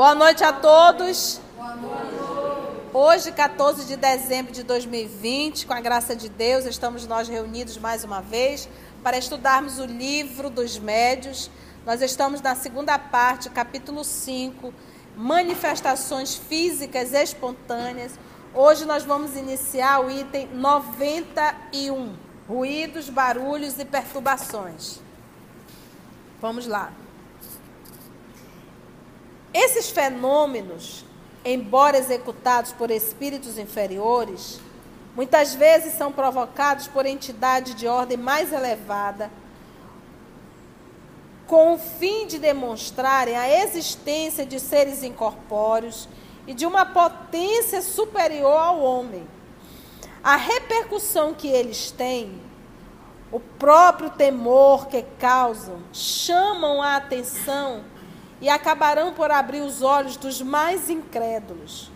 Boa noite a todos. Hoje, 14 de dezembro de 2020, com a graça de Deus, estamos nós reunidos mais uma vez para estudarmos o livro dos médios. Nós estamos na segunda parte, capítulo 5, manifestações físicas espontâneas. Hoje nós vamos iniciar o item 91, ruídos, barulhos e perturbações. Vamos lá. Esses fenômenos, embora executados por espíritos inferiores, muitas vezes são provocados por entidades de ordem mais elevada, com o fim de demonstrarem a existência de seres incorpóreos e de uma potência superior ao homem. A repercussão que eles têm, o próprio temor que causam, chamam a atenção e acabarão por abrir os olhos dos mais incrédulos.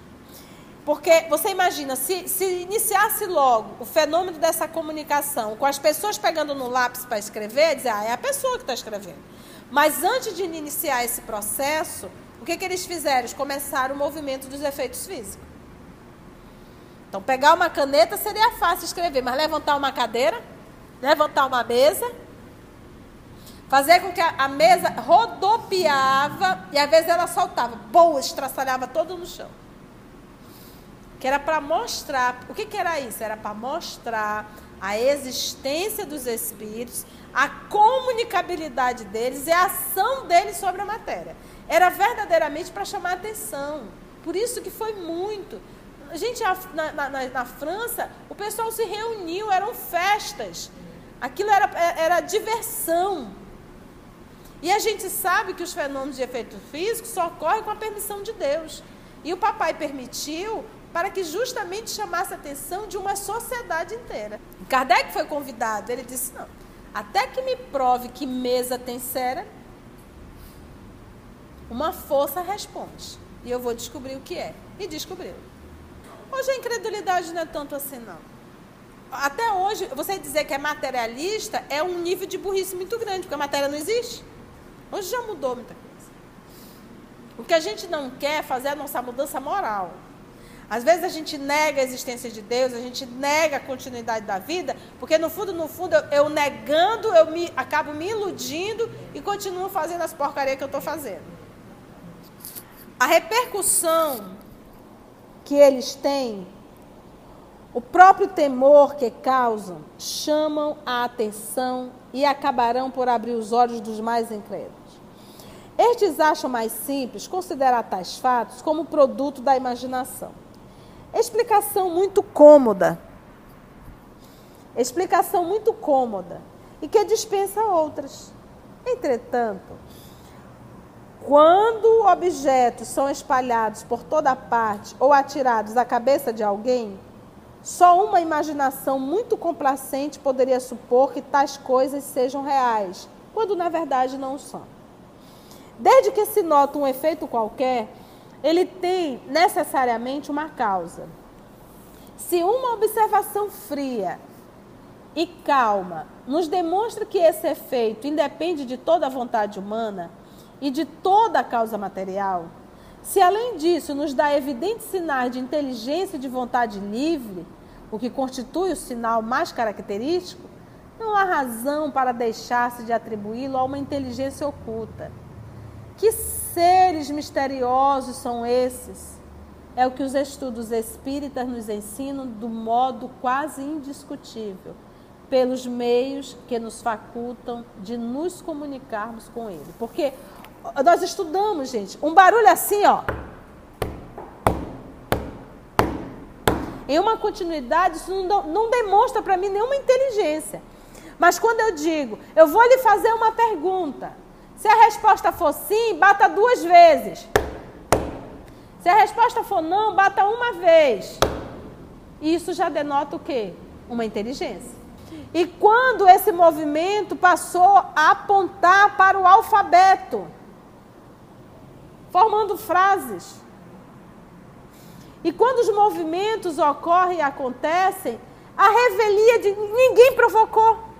Porque você imagina, se, se iniciasse logo o fenômeno dessa comunicação, com as pessoas pegando no lápis para escrever, dizer, ah, é a pessoa que está escrevendo. Mas antes de iniciar esse processo, o que, que eles fizeram? Eles começaram o movimento dos efeitos físicos. Então, pegar uma caneta seria fácil escrever, mas levantar uma cadeira, levantar uma mesa, Fazer com que a, a mesa rodopiava e às vezes ela soltava. Boa, estraçalhava todo no chão. Que era para mostrar. O que, que era isso? Era para mostrar a existência dos espíritos, a comunicabilidade deles e a ação deles sobre a matéria. Era verdadeiramente para chamar atenção. Por isso que foi muito. Gente, na, na, na, França, o pessoal se reuniu, eram festas. Aquilo era, era diversão. E a gente sabe que os fenômenos de efeito físico só ocorrem com a permissão de Deus. E o papai permitiu para que justamente chamasse a atenção de uma sociedade inteira. Kardec foi convidado, ele disse: não, até que me prove que mesa tem cera, uma força responde. E eu vou descobrir o que é. E descobriu. Hoje a incredulidade não é tanto assim, não. Até hoje, você dizer que é materialista é um nível de burrice muito grande, porque a matéria não existe. Hoje já mudou muita coisa. O que a gente não quer fazer é a nossa mudança moral. Às vezes a gente nega a existência de Deus, a gente nega a continuidade da vida, porque no fundo, no fundo, eu, eu negando, eu me, acabo me iludindo e continuo fazendo as porcarias que eu estou fazendo. A repercussão que eles têm, o próprio temor que causam, chamam a atenção e acabarão por abrir os olhos dos mais incrédulos. Estes acham mais simples considerar tais fatos como produto da imaginação. Explicação muito cômoda. Explicação muito cômoda e que dispensa outras. Entretanto, quando objetos são espalhados por toda parte ou atirados à cabeça de alguém, só uma imaginação muito complacente poderia supor que tais coisas sejam reais, quando na verdade não são. Desde que se nota um efeito qualquer, ele tem necessariamente uma causa. Se uma observação fria e calma nos demonstra que esse efeito independe de toda a vontade humana e de toda a causa material, se além disso nos dá evidentes sinais de inteligência e de vontade livre, o que constitui o sinal mais característico, não há razão para deixar-se de atribuí-lo a uma inteligência oculta que seres misteriosos são esses? É o que os estudos espíritas nos ensinam do modo quase indiscutível, pelos meios que nos facultam de nos comunicarmos com ele. Porque nós estudamos, gente, um barulho assim, ó. Em uma continuidade, isso não, não demonstra para mim nenhuma inteligência. Mas quando eu digo, eu vou lhe fazer uma pergunta, se a resposta for sim, bata duas vezes. Se a resposta for não, bata uma vez. Isso já denota o quê? Uma inteligência. E quando esse movimento passou a apontar para o alfabeto, formando frases. E quando os movimentos ocorrem e acontecem, a revelia de ninguém provocou.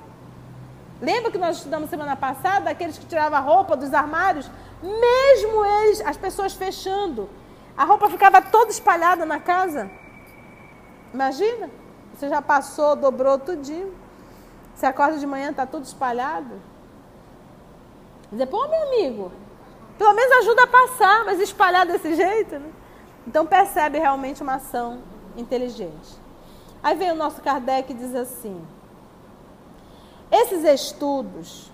Lembra que nós estudamos semana passada, aqueles que tiravam a roupa dos armários? Mesmo eles, as pessoas fechando, a roupa ficava toda espalhada na casa. Imagina, você já passou, dobrou tudinho. Você acorda de manhã, está tudo espalhado. Dizer, pô, meu amigo, pelo menos ajuda a passar, mas espalhar desse jeito, né? Então percebe realmente uma ação inteligente. Aí vem o nosso Kardec e diz assim: esses estudos,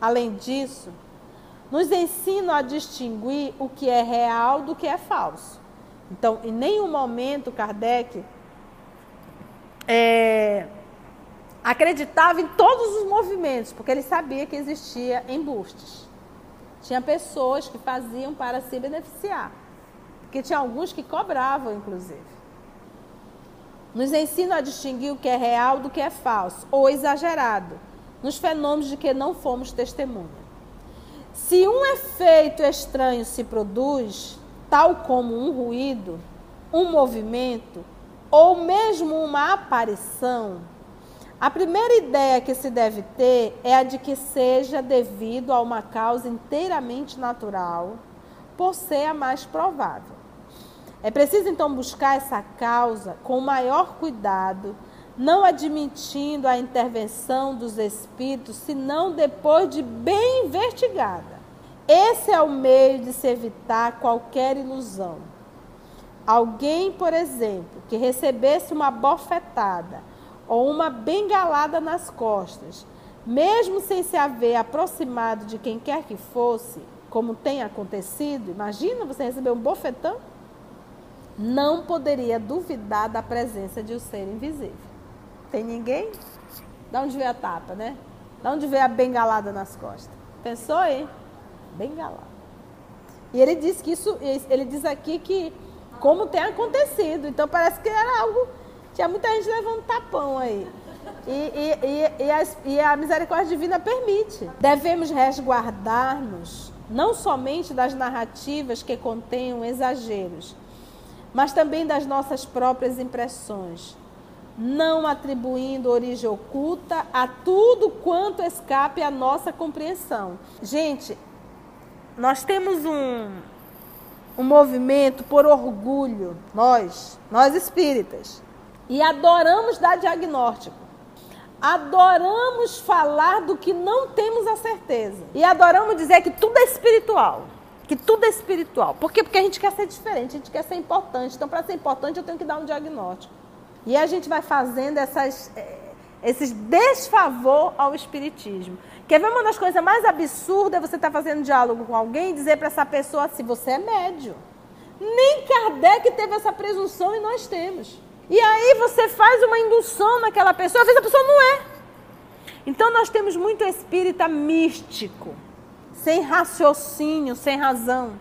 além disso, nos ensinam a distinguir o que é real do que é falso. Então, em nenhum momento Kardec é, acreditava em todos os movimentos, porque ele sabia que existia embustes. Tinha pessoas que faziam para se beneficiar, porque tinha alguns que cobravam, inclusive. Nos ensina a distinguir o que é real do que é falso ou exagerado, nos fenômenos de que não fomos testemunha. Se um efeito estranho se produz, tal como um ruído, um movimento ou mesmo uma aparição, a primeira ideia que se deve ter é a de que seja devido a uma causa inteiramente natural, por ser a mais provável. É preciso então buscar essa causa com maior cuidado, não admitindo a intervenção dos espíritos, senão depois de bem investigada. Esse é o meio de se evitar qualquer ilusão. Alguém, por exemplo, que recebesse uma bofetada ou uma bengalada nas costas, mesmo sem se haver aproximado de quem quer que fosse, como tem acontecido, imagina você receber um bofetão não poderia duvidar da presença de um ser invisível. Tem ninguém? Da onde veio a tapa, né? Da onde veio a bengalada nas costas? Pensou aí? Bengalada. E ele diz que isso, ele diz aqui que como tem acontecido. Então parece que era algo. Tinha muita gente levando tapão aí. E, e, e, e, a, e a misericórdia divina permite. Devemos resguardar-nos não somente das narrativas que contenham exageros, mas também das nossas próprias impressões, não atribuindo origem oculta a tudo quanto escape à nossa compreensão. Gente, nós temos um, um movimento por orgulho, nós, nós espíritas, e adoramos dar diagnóstico. Adoramos falar do que não temos a certeza. E adoramos dizer que tudo é espiritual que tudo é espiritual. Por quê? Porque a gente quer ser diferente, a gente quer ser importante. Então, para ser importante, eu tenho que dar um diagnóstico. E a gente vai fazendo essas, eh, esses desfavor ao espiritismo. Quer ver uma das coisas mais absurdas? Você estar tá fazendo diálogo com alguém e dizer para essa pessoa assim: você é médio. Nem Kardec teve essa presunção e nós temos. E aí você faz uma indução naquela pessoa, às vezes a pessoa não é. Então nós temos muito espírita místico sem raciocínio, sem razão.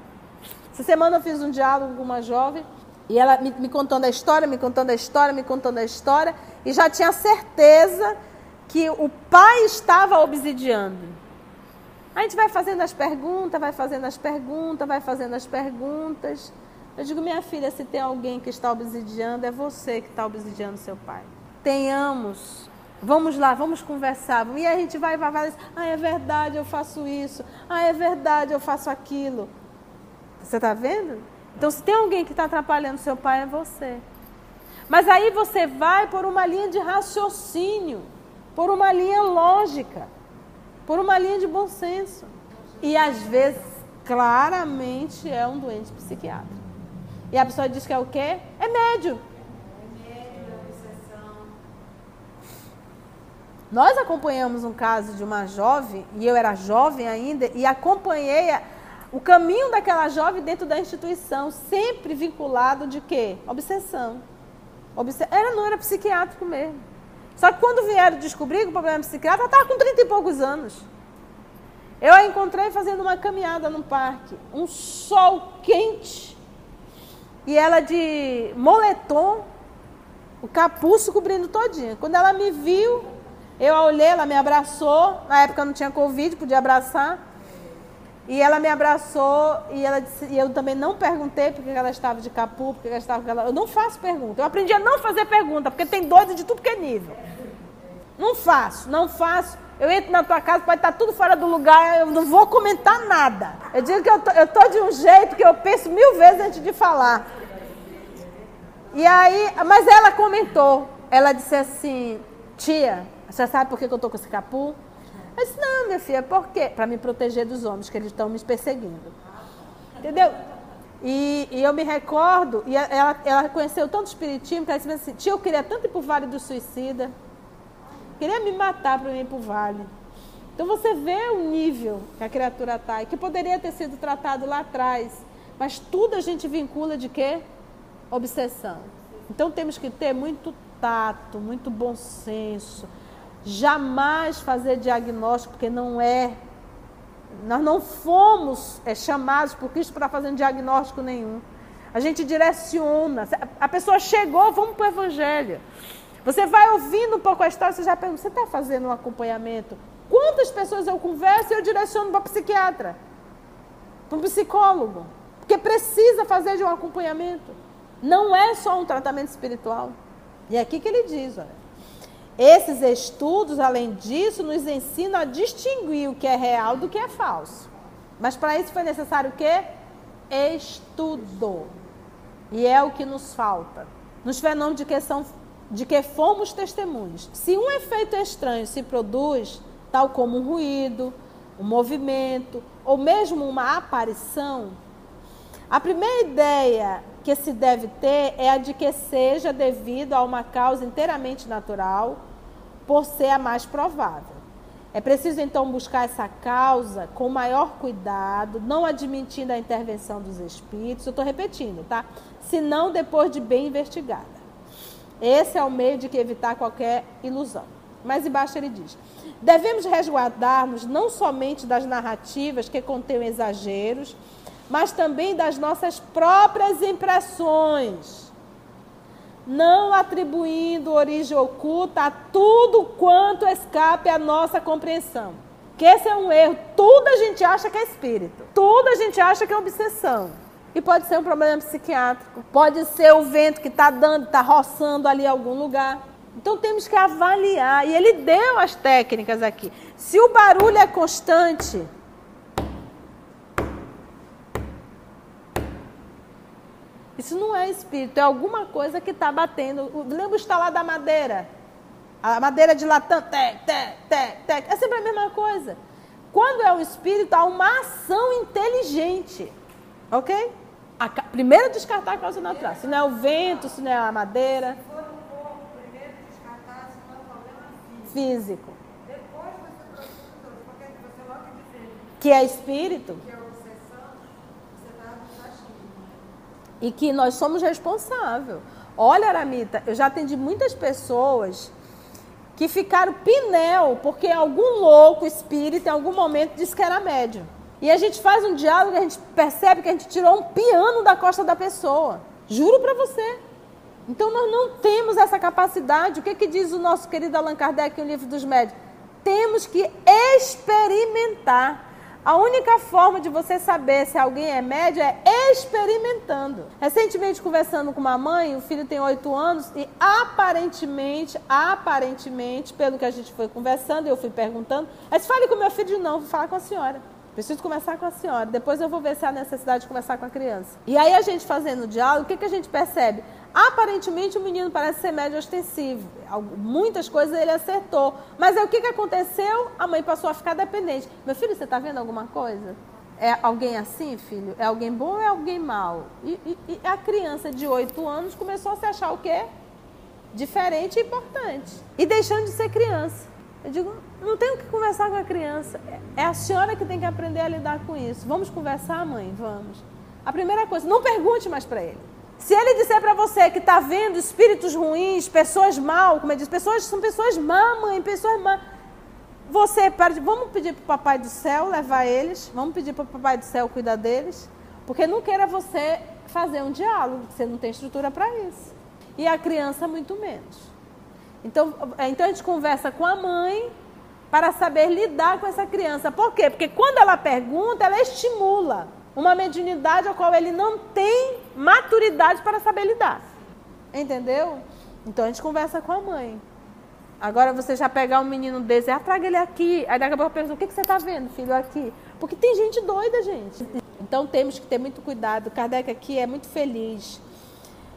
Essa semana eu fiz um diálogo com uma jovem e ela me, me, contando a história, me contando a história, me contando a história, e já tinha certeza que o pai estava obsidiando. A gente vai fazendo as perguntas, vai fazendo as perguntas, vai fazendo as perguntas. Eu digo, minha filha, se tem alguém que está obsidiando, é você que está obsidiando seu pai. Tenhamos Vamos lá, vamos conversar. E a gente vai, vai, vai. Ah, é verdade, eu faço isso. Ah, é verdade, eu faço aquilo. Você está vendo? Então, se tem alguém que está atrapalhando seu pai, é você. Mas aí você vai por uma linha de raciocínio, por uma linha lógica, por uma linha de bom senso. E às vezes, claramente, é um doente psiquiátrico. E a pessoa diz que é o quê? É médio. Nós acompanhamos um caso de uma jovem, e eu era jovem ainda, e acompanhei a, o caminho daquela jovem dentro da instituição, sempre vinculado de quê? Obsessão. Obse era, não era psiquiátrico mesmo. Só que quando vieram descobrir que o problema psiquiátrico, ela estava com 30 e poucos anos. Eu a encontrei fazendo uma caminhada no parque, um sol quente, e ela de moletom, o capuz cobrindo todinha. Quando ela me viu, eu a olhei, ela me abraçou. Na época não tinha Covid, podia abraçar. E ela me abraçou e, ela disse, e eu também não perguntei porque ela estava de capu, porque ela estava. Eu não faço pergunta. Eu aprendi a não fazer pergunta, porque tem doido de tudo que é nível. Não faço, não faço. Eu entro na tua casa, pode estar tudo fora do lugar, eu não vou comentar nada. Eu digo que eu tô, eu tô de um jeito que eu penso mil vezes antes de falar. E aí, mas ela comentou, ela disse assim, tia, você sabe por que eu estou com esse capu? Eu disse, não, minha filha, por quê? Para me proteger dos homens, que eles estão me perseguindo. Entendeu? E, e, eu me recordo, e ela, ela conheceu tanto espiritismo, que ela disse assim, tia, eu queria tanto ir para o Vale do Suicida. Queria me matar para ir para o Vale. Então você vê o nível que a criatura está, e que poderia ter sido tratado lá atrás. Mas tudo a gente vincula de quê? Obsessão. Então temos que ter muito tato, muito bom senso. Jamais fazer diagnóstico, porque não é. Nós não fomos é, chamados por Cristo para fazer um diagnóstico nenhum. A gente direciona. A pessoa chegou, vamos para o Evangelho. Você vai ouvindo um pouco a história, você já pergunta, você está fazendo um acompanhamento? Quantas pessoas eu converso e eu direciono para psiquiatra? Para um psicólogo? Porque precisa fazer de um acompanhamento. Não é só um tratamento espiritual. E é aqui que ele diz, olha. Esses estudos, além disso, nos ensinam a distinguir o que é real do que é falso. Mas para isso foi necessário o quê? Estudo. E é o que nos falta. Nos fenômenos de que, são, de que fomos testemunhos. Se um efeito estranho se produz, tal como um ruído, um movimento, ou mesmo uma aparição, a primeira ideia que se deve ter é a de que seja devido a uma causa inteiramente natural, por ser a mais provável. É preciso então buscar essa causa com maior cuidado, não admitindo a intervenção dos espíritos, eu estou repetindo, tá? Senão depois de bem investigada. Esse é o meio de que evitar qualquer ilusão. Mais embaixo ele diz: devemos resguardar-nos não somente das narrativas que contêm exageros, mas também das nossas próprias impressões, não atribuindo origem oculta a tudo quanto escape à nossa compreensão. Que esse é um erro. Tudo a gente acha que é espírito. Tudo a gente acha que é obsessão. E pode ser um problema psiquiátrico. Pode ser o vento que está dando, está roçando ali em algum lugar. Então temos que avaliar. E ele deu as técnicas aqui. Se o barulho é constante, Isso não é espírito, é alguma coisa que está batendo. Lembra o estalar da madeira? A madeira de latão, tec, tec, tec, tec. É sempre a mesma coisa. Quando é o espírito, há uma ação inteligente. Ok? A, primeiro descartar a causa natural. Se não é o vento, se não é a madeira. Se for o corpo, primeiro descartar, se não é o problema físico. Físico. Depois você procura porque você logo dizer. Que é espírito. Que é e que nós somos responsáveis. Olha, Aramita, eu já atendi muitas pessoas que ficaram pinel porque algum louco espírito em algum momento disse que era médium. E a gente faz um diálogo a gente percebe que a gente tirou um piano da costa da pessoa. Juro para você. Então nós não temos essa capacidade. O que, que diz o nosso querido Allan Kardec no livro dos médios? Temos que experimentar. A única forma de você saber se alguém é médio é experimentando. Recentemente, conversando com uma mãe, o filho tem oito anos e aparentemente, aparentemente, pelo que a gente foi conversando, eu fui perguntando, disse, fale com meu filho de novo, vou falar com a senhora. Preciso conversar com a senhora. Depois eu vou ver se há necessidade de conversar com a criança. E aí a gente fazendo o diálogo, o que, que a gente percebe? Aparentemente o menino parece ser médio ostensivo. Muitas coisas ele acertou. Mas aí o que, que aconteceu? A mãe passou a ficar dependente. Meu filho, você está vendo alguma coisa? É alguém assim, filho? É alguém bom ou é alguém mau? E, e, e a criança de 8 anos começou a se achar o quê? Diferente e importante. E deixando de ser criança. Eu digo, não tenho que conversar com a criança. É a senhora que tem que aprender a lidar com isso. Vamos conversar, mãe? Vamos. A primeira coisa, não pergunte mais para ele. Se ele disser para você que está vendo espíritos ruins, pessoas mal, como ele diz, pessoas são pessoas má, mãe, pessoas má. Você perde, vamos pedir para o papai do céu levar eles, vamos pedir para o papai do céu cuidar deles, porque não queira você fazer um diálogo, você não tem estrutura para isso. E a criança muito menos. Então, é, então a gente conversa com a mãe para saber lidar com essa criança. Por quê? Porque quando ela pergunta, ela estimula uma mediunidade a qual ele não tem maturidade para saber lidar. Entendeu? Então a gente conversa com a mãe. Agora você já pegar um menino desse, ah, traga ele aqui. Aí daqui a pouco a pessoa, o que, que você está vendo, filho, aqui? Porque tem gente doida, gente. Então temos que ter muito cuidado. Kardec aqui é muito feliz.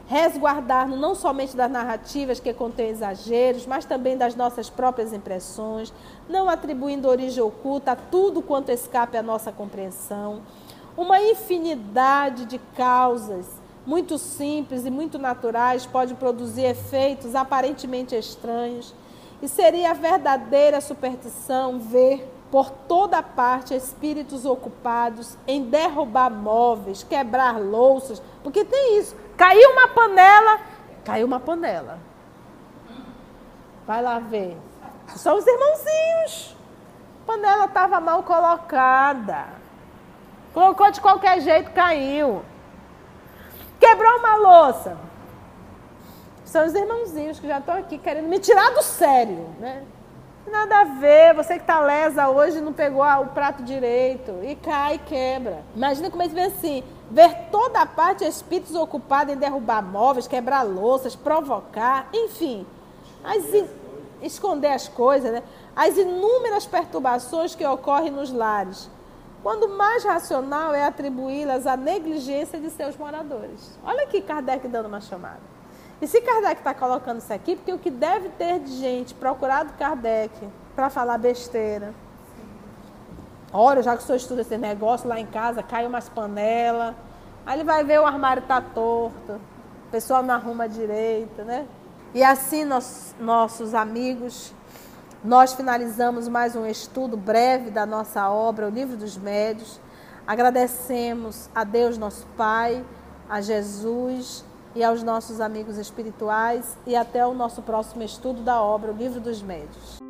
Resguardar-nos não somente das narrativas que contêm exageros, mas também das nossas próprias impressões, não atribuindo origem oculta a tudo quanto escape à nossa compreensão. Uma infinidade de causas muito simples e muito naturais pode produzir efeitos aparentemente estranhos e seria verdadeira superstição ver por toda parte espíritos ocupados em derrubar móveis, quebrar louças, porque tem isso. Caiu uma panela, caiu uma panela. Vai lá ver. São os irmãozinhos. A panela estava mal colocada. Colocou de qualquer jeito, caiu. Quebrou uma louça. São os irmãozinhos que já estão aqui querendo me tirar do sério, né? Nada a ver, você que está lesa hoje não pegou o prato direito e cai e quebra. Imagina como eles vê assim, ver toda a parte espíritos ocupados em derrubar móveis, quebrar louças, provocar, enfim, as, esconder as coisas, né? as inúmeras perturbações que ocorrem nos lares. Quando mais racional é atribuí-las à negligência de seus moradores. Olha aqui Kardec dando uma chamada. E se Kardec está colocando isso aqui, porque o que deve ter de gente procurado Kardec para falar besteira. Olha, já que o senhor estuda esse negócio lá em casa, cai umas panelas. Aí ele vai ver o armário tá torto, o pessoal não arruma direito, né? E assim, nossos amigos, nós finalizamos mais um estudo breve da nossa obra, o Livro dos Médios. Agradecemos a Deus, nosso Pai, a Jesus e aos nossos amigos espirituais e até o nosso próximo estudo da obra, o Livro dos Médios.